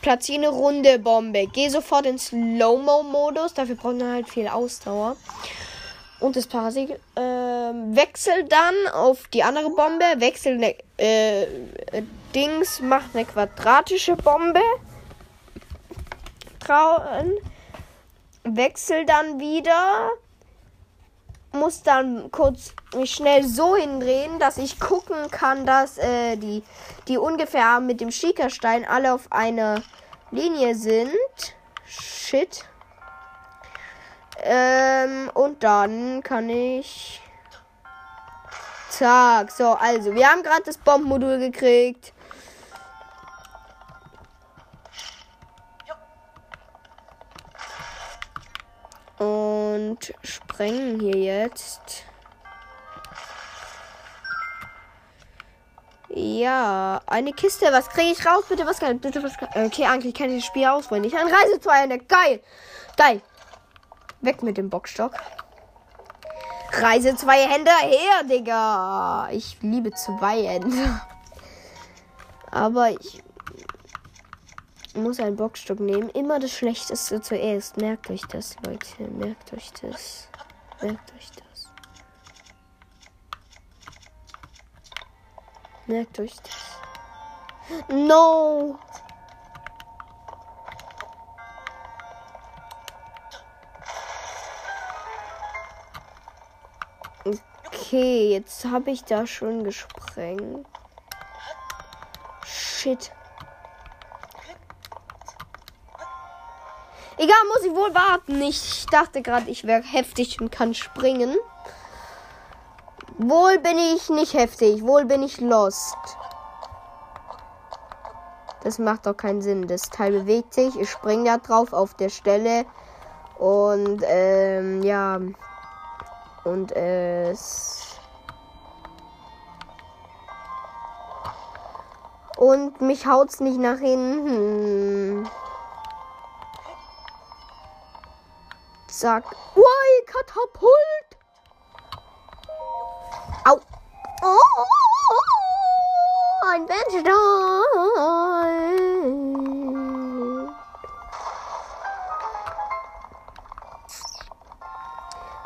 Platziere eine runde Bombe. Geh sofort in Slow-Mo-Modus. Dafür braucht man halt viel Ausdauer. Und das Parasegel. Äh, wechsel dann auf die andere Bombe. Wechsel ne, äh, Dings. Macht eine quadratische Bombe. Trauen. Wechsel dann wieder. Muss dann kurz mich schnell so hindrehen, dass ich gucken kann, dass äh, die, die ungefähr mit dem Schiekerstein alle auf einer Linie sind. Shit. Ähm, und dann kann ich Zack. So, also, wir haben gerade das Bombenmodul gekriegt. Und sprengen hier jetzt. Ja, eine Kiste. Was kriege ich raus? Bitte was kann bitte was kann, Okay, eigentlich kann ich das Spiel auswendig. Ein Reisezweihände. Geil. Geil. Weg mit dem Bockstock. Reise zwei Hände her, Digga. Ich liebe zwei Hände. Aber ich muss einen Bockstock nehmen. Immer das Schlechteste zuerst. Merkt euch das, Leute. Merkt euch das. Merkt euch das. Merkt euch das. No! Okay, jetzt habe ich da schon gesprengt. Shit. Egal, muss ich wohl warten. Ich dachte gerade, ich wäre heftig und kann springen. Wohl bin ich nicht heftig, wohl bin ich lost. Das macht doch keinen Sinn. Das Teil bewegt sich, ich springe da drauf auf der Stelle. Und ähm, ja. Und es. Und mich haut's nicht nach hinten. Zack. Ui, Katapult! Au. Oh, ein Bernstein.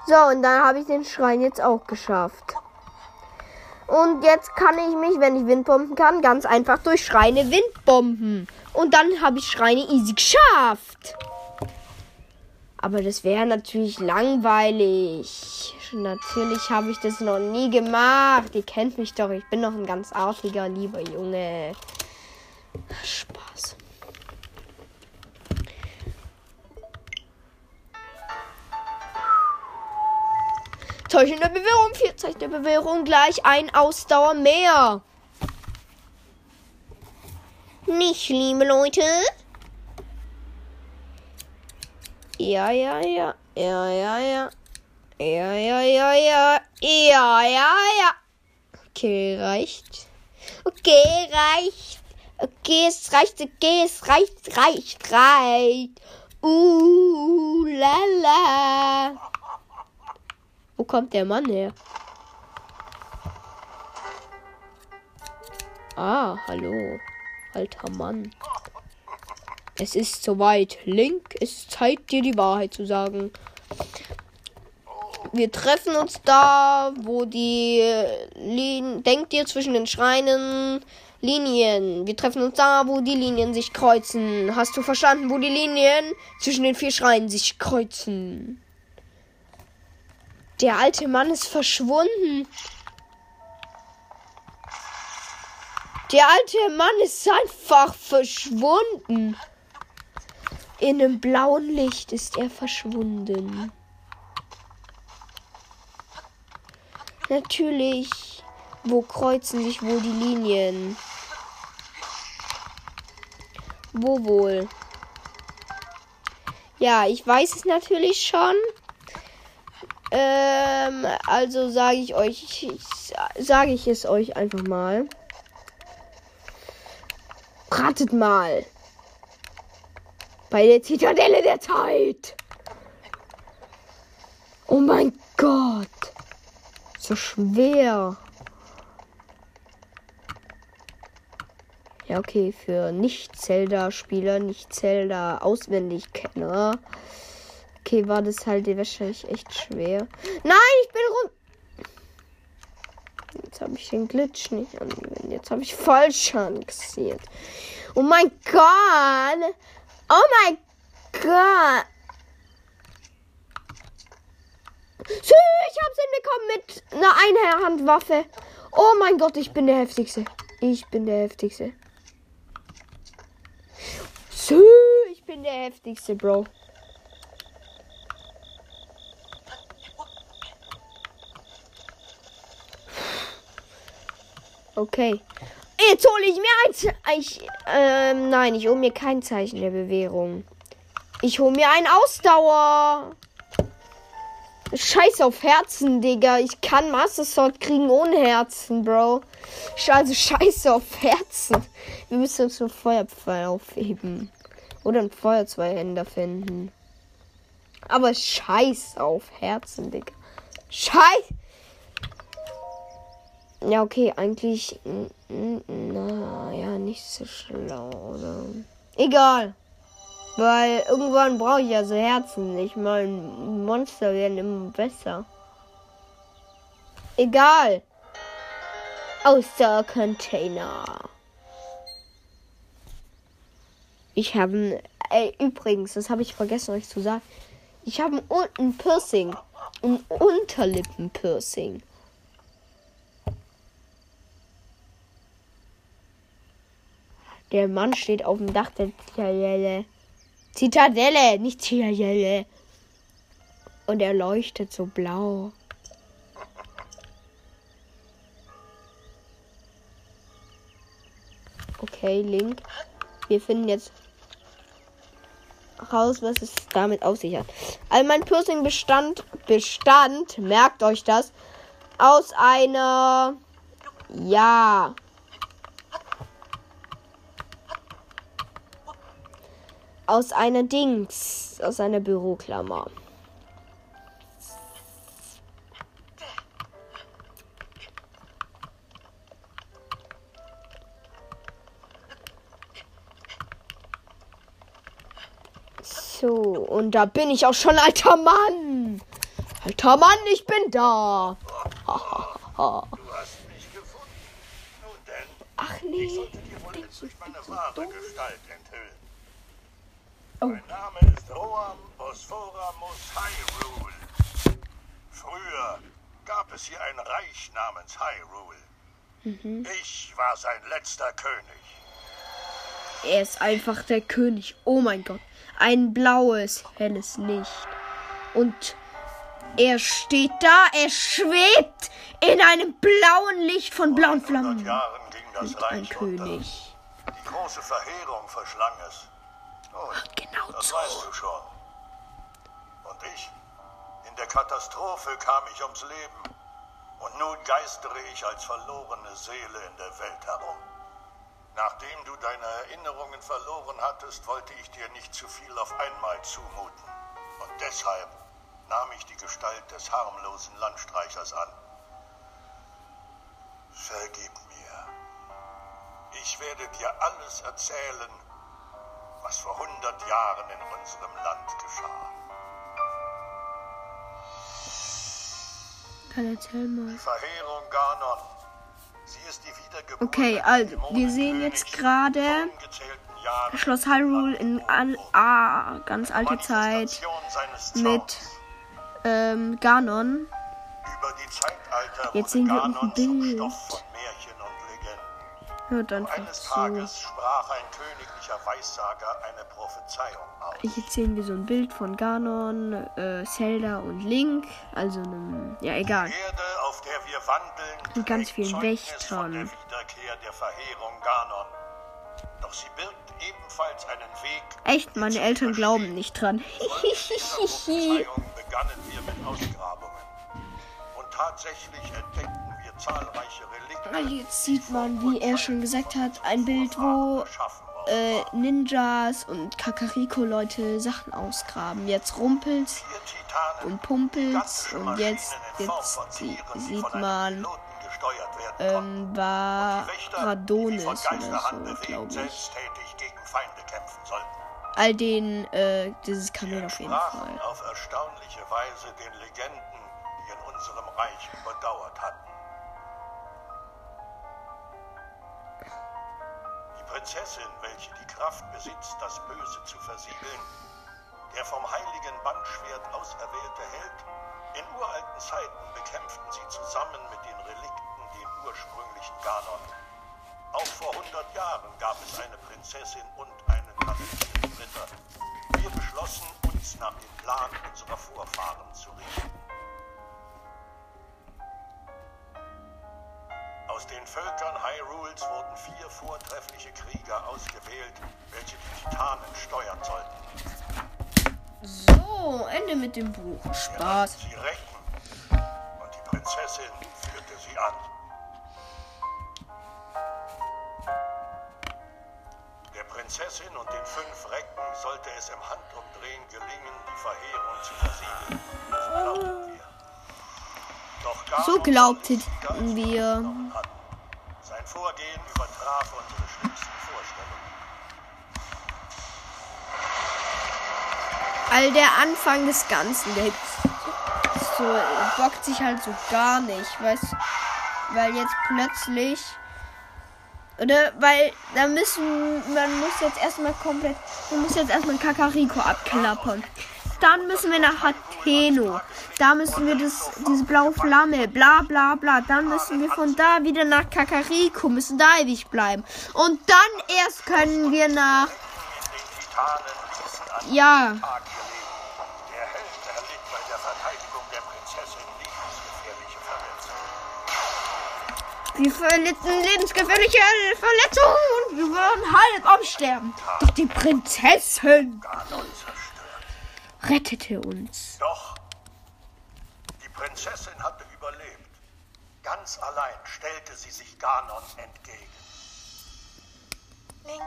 So, und dann habe ich den Schrein jetzt auch geschafft. Und jetzt kann ich mich, wenn ich Windbomben kann, ganz einfach durch Schreine Windbomben. Und dann habe ich Schreine easy geschafft. Aber das wäre natürlich langweilig. Natürlich habe ich das noch nie gemacht. Ihr kennt mich doch. Ich bin noch ein ganz artiger, lieber Junge. Spaß. Zeichen der Bewährung, vier Zeichen der Bewährung gleich ein Ausdauer mehr. Nicht, liebe Leute. Ja, ja, ja. Ja, ja, ja. Ja, ja, ja, ja. Ja, ja, ja. Okay, reicht. Okay, reicht. Okay, es reicht. Okay, es reicht, reicht, reicht. Uh, la, la. Wo kommt der Mann her? Ah, hallo. Alter Mann. Es ist soweit. Link, es ist Zeit, dir die Wahrheit zu sagen. Wir treffen uns da, wo die Linien. Denkt ihr zwischen den Schreinen Linien? Wir treffen uns da, wo die Linien sich kreuzen. Hast du verstanden, wo die Linien zwischen den vier Schreinen sich kreuzen? Der alte Mann ist verschwunden. Der alte Mann ist einfach verschwunden. In einem blauen Licht ist er verschwunden. Natürlich. Wo kreuzen sich wohl die Linien? Wo wohl? Ja, ich weiß es natürlich schon. Ähm, also sage ich euch, sage ich es euch einfach mal. Ratet mal bei der Zitadelle der Zeit. Oh mein Gott. So schwer. Ja, okay, für Nicht-Zelda-Spieler, Nicht-Zelda auswendig Kenner. Okay, war das halt wahrscheinlich echt schwer. Nein, ich bin rum. Jetzt habe ich den Glitch nicht angewendet. Jetzt habe ich falsch angezielt. Oh mein Gott. Oh mein Gott. So, ich hab's hinbekommen mit einer Einhandwaffe. Oh mein Gott, ich bin der Heftigste. Ich bin der Heftigste. So, ich bin der Heftigste, Bro. Okay. Jetzt hole ich mir ein Ze ich, ähm, Nein, ich hole mir kein Zeichen der Bewährung. Ich hole mir ein Ausdauer. Scheiß auf Herzen, Digga. Ich kann Master Sword kriegen ohne Herzen, Bro. Also scheiße auf Herzen. Wir müssen uns einen Feuerpfeil aufheben. Oder einen Feuerzweihänder finden. Aber scheiß auf Herzen, Digga. Scheiß. Ja, okay, eigentlich. Na, ja, nicht so schlau, oder? Egal. Weil irgendwann brauche ich ja so Herzen. Ich meine, Monster werden immer besser. Egal. Außer Container. Ich habe Ey, übrigens, das habe ich vergessen euch zu sagen. Ich habe ein Piercing. Ein Unterlippenpiercing. Der Mann steht auf dem Dach der Zitadelle. Zitadelle, nicht Zitadelle. Und er leuchtet so blau. Okay, Link. Wir finden jetzt raus, was es damit auf sich hat. Also mein Piercing bestand, bestand, merkt euch das, aus einer, ja, aus einer Dings, aus einer Büroklammer. So, und da bin ich auch schon, alter Mann. Alter Mann, ich bin da. Du hast mich gefunden. Nun denn, Ach ich nee. sollte dir wohl jetzt durch meine wahre. Gestalt enthüllen. Oh. Mein Name ist Roam Bosforamus Hyrule. Früher gab es hier ein Reich namens Hyrule. Mhm. Ich war sein letzter König. Er ist einfach der König. Oh mein Gott. Ein blaues, helles Licht. Und er steht da, er schwebt in einem blauen Licht von blauen Vor 100 Flammen. Jahren ging das ein Reich unter. König. Die große Verheerung verschlang es. Nun, Genau das so. weißt du schon. Und ich? In der Katastrophe kam ich ums Leben. Und nun geistere ich als verlorene Seele in der Welt herum. Nachdem du deine Erinnerungen verloren hattest, wollte ich dir nicht zu viel auf einmal zumuten. Und deshalb nahm ich die Gestalt des harmlosen Landstreichers an. Vergib mir. Ich werde dir alles erzählen, was vor hundert Jahren in unserem Land geschah. Kann erzähl mal. Die Verheerung Ganon. Sie ist die Wiedergeburt Okay, also, wir sehen jetzt gerade Schloss Hyrule in an, ah, ganz alte Zeit mit ähm, Ganon. Jetzt sehen wir zum Bild. Von Märchen und Eines zu. Tages sprach ein königlicher Weissager eine Prophezeiung aus. Jetzt sehen wir so ein Bild von Ganon, äh, Zelda und Link. Also einem, ja egal. Die Erde, auf der wir wandeln, Mit ganz vielen Zeugnis Wächtern. von der Wiederkehr der Verheerung Ganon. Doch sie birgt ebenfalls einen Weg. Echt, meine Eltern glauben nicht dran. Begannen wir mit Ausgrabungen. Und tatsächlich entdeckten wir zahlreiche Relikte. Jetzt sieht man, wie er schon gesagt hat, ein Bild, wo äh. Ninjas und Kakariko-Leute Sachen ausgraben. Jetzt Titanen, und gigantische und jetzt, jetzt sie, sieht man ähm, war Radonis oder so, glaube ich. All den, äh, dieses Kamel auf jeden Fall. auf erstaunliche Weise den Legenden, die in unserem Reich überdauert hatten. Prinzessin, welche die Kraft besitzt, das Böse zu versiegeln, der vom heiligen Bandschwert auserwählte Held, in uralten Zeiten bekämpften sie zusammen mit den Relikten den ursprünglichen Ganon. Auch vor 100 Jahren gab es eine Prinzessin und einen talentierten Ritter. Wir beschlossen, uns nach dem Plan unserer Vorfahren zu richten. Aus den Völkern Hyrules wurden vier vortreffliche Krieger ausgewählt, welche die Titanen steuern sollten. So, Ende mit dem Buch. Spaß. Sie retten. Und die Prinzessin führte sie an. Der Prinzessin und den fünf Recken sollte es im Handumdrehen gelingen, die Verheerung zu versiegeln. So glaubten So glaubten wir. Sein Vorgehen übertraf unsere schlimmsten Vorstellungen. All der Anfang des Ganzen, der so bockt sich halt so gar nicht, weißt weil jetzt plötzlich oder weil da müssen man muss jetzt erstmal komplett man muss jetzt erstmal Kakariko abklappern. Dann müssen wir nach Hateno. Da müssen wir das diese blaue Flamme, bla bla bla. Dann müssen wir von da wieder nach Kakariko, müssen da ewig bleiben. Und dann erst können wir nach ja. Wir verletzten lebensgefährliche Verletzungen und wir waren halb am Sterben. Doch die Prinzessin. Rettete uns. Doch die Prinzessin hatte überlebt. Ganz allein stellte sie sich Ganon entgegen. Link.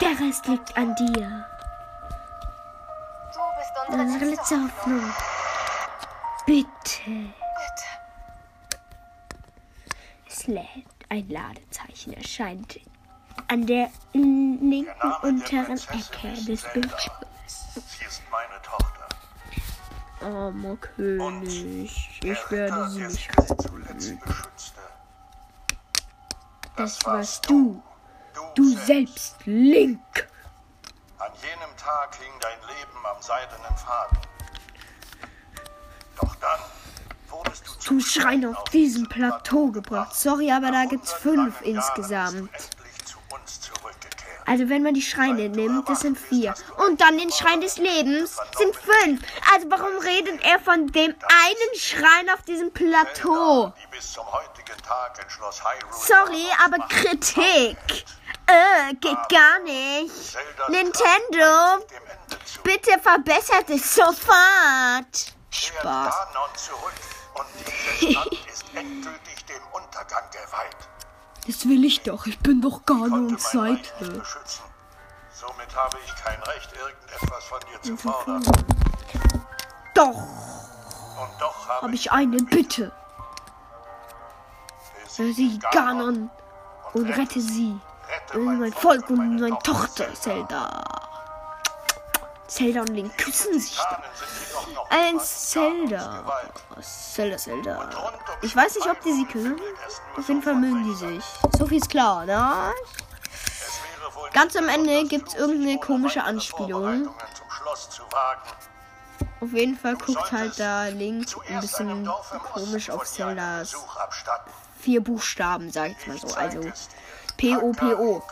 Der Rest liegt an dir. Du bist unsere, Unsere letzte Hoffnung. Bitte. Bitte. Es lädt. Ein Ladezeichen erscheint an der linken unteren Ecke des. Bildschirms. Sie ist meine Tochter. Armer König. Ich werde sie nicht zuletzt beschützte. Das warst du. Du, Du selbst, Link. An jenem Tag hing dein Leben am seidenen Faden. Doch dann wurdest du zum Schrein auf diesem Plateau gebracht. Sorry, aber da gibt's fünf insgesamt. Also wenn man die Schreine nimmt, das sind vier. Und dann den Schrein des Lebens sind fünf. Also warum redet er von dem einen Schrein auf diesem Plateau? Sorry, aber Kritik. Äh, geht gar nicht. Nintendo, bitte verbessert es sofort. Spaß. Und dieses Land ist endgültig dem Untergang geweiht. Das will ich doch. Ich bin doch mein Reich nicht Seite. Somit habe ich kein Recht, irgendetwas von dir zu fordern. Doch, Und doch habe habe ich eine Bitte. Besiege Ganon und rette sie. Rette Und mein Volk und meine Tochter Zelda. Zelda und Link küssen sich da. Ein in Zelda. Zelda, Zelda. Ich weiß nicht, ob die sie küssen. Auf jeden Fall mögen die sich. So viel ist klar, ne? Es Ganz am Ende gibt's klug, irgendeine komische Anspielung. Auf jeden Fall guckt halt da Link ein bisschen komisch auf Zeldas vier Buchstaben, sag ich mal so. Also P-O-P-O.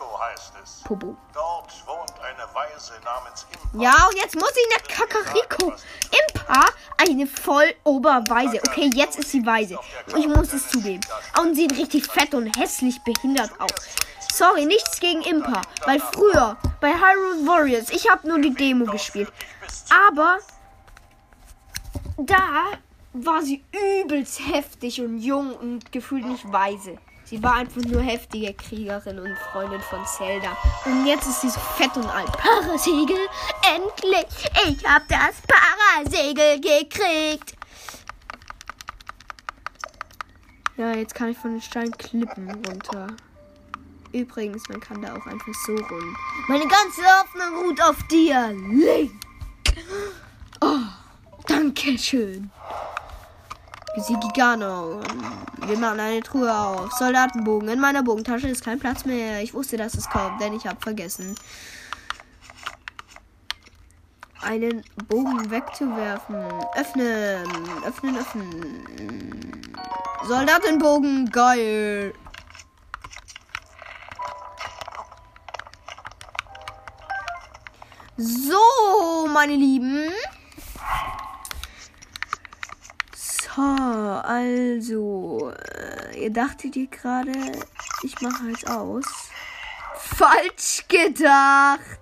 Pobo. Dort wohnt eine Weise namens Impa. Ja, und jetzt muss ich nach Kakariko. Impa, eine voll Oberweise. Okay, jetzt ist sie weise. Ich muss es zugeben. Und sieht richtig fett und hässlich behindert aus. Sorry, nichts gegen Impa. Weil früher bei Hyrule Warriors, ich habe nur die Demo gespielt. Aber da war sie übelst heftig und jung und gefühlt nicht weise. Sie war einfach nur heftige Kriegerin und Freundin von Zelda. Und jetzt ist sie so fett und alt. Parasegel, endlich! Ich hab das Parasegel gekriegt! Ja, jetzt kann ich von den Steinklippen runter. Übrigens, man kann da auch einfach so rum. Meine ganze Hoffnung ruht auf dir, Link! Oh, danke schön. Besiege Gano. Wir machen eine Truhe auf. Soldatenbogen. In meiner Bogentasche ist kein Platz mehr. Ich wusste, dass es kommt, denn ich habe vergessen, einen Bogen wegzuwerfen. Öffnen. Öffnen, öffnen. Soldatenbogen. Geil. So, meine Lieben. Ha, also, äh, ihr dachtet ihr gerade, ich mache jetzt aus. Falsch gedacht.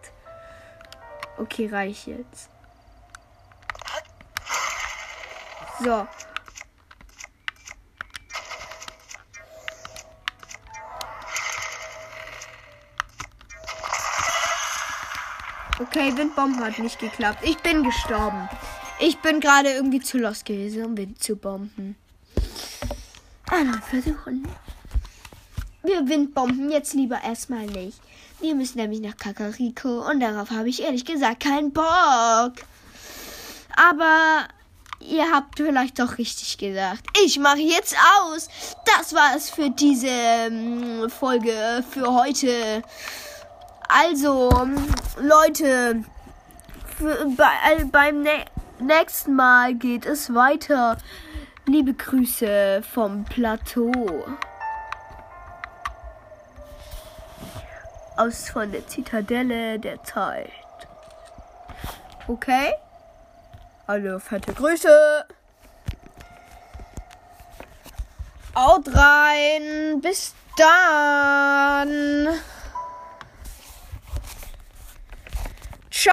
Okay, reich jetzt. So. Okay, Windbomben hat nicht geklappt. Ich bin gestorben. Ich bin gerade irgendwie zu los gewesen, um Wind zu bomben. Anderen versuchen. Wir Windbomben jetzt lieber erstmal nicht. Wir müssen nämlich nach Kakariko und darauf habe ich ehrlich gesagt keinen Bock. Aber ihr habt vielleicht doch richtig gesagt. Ich mache jetzt aus. Das war es für diese ähm, Folge für heute. Also, Leute, für, bei, beim ne nächsten Mal geht es weiter. Liebe Grüße vom Plateau. Aus von der Zitadelle der Zeit. Okay? Alle fette Grüße. Haut rein. Bis dann.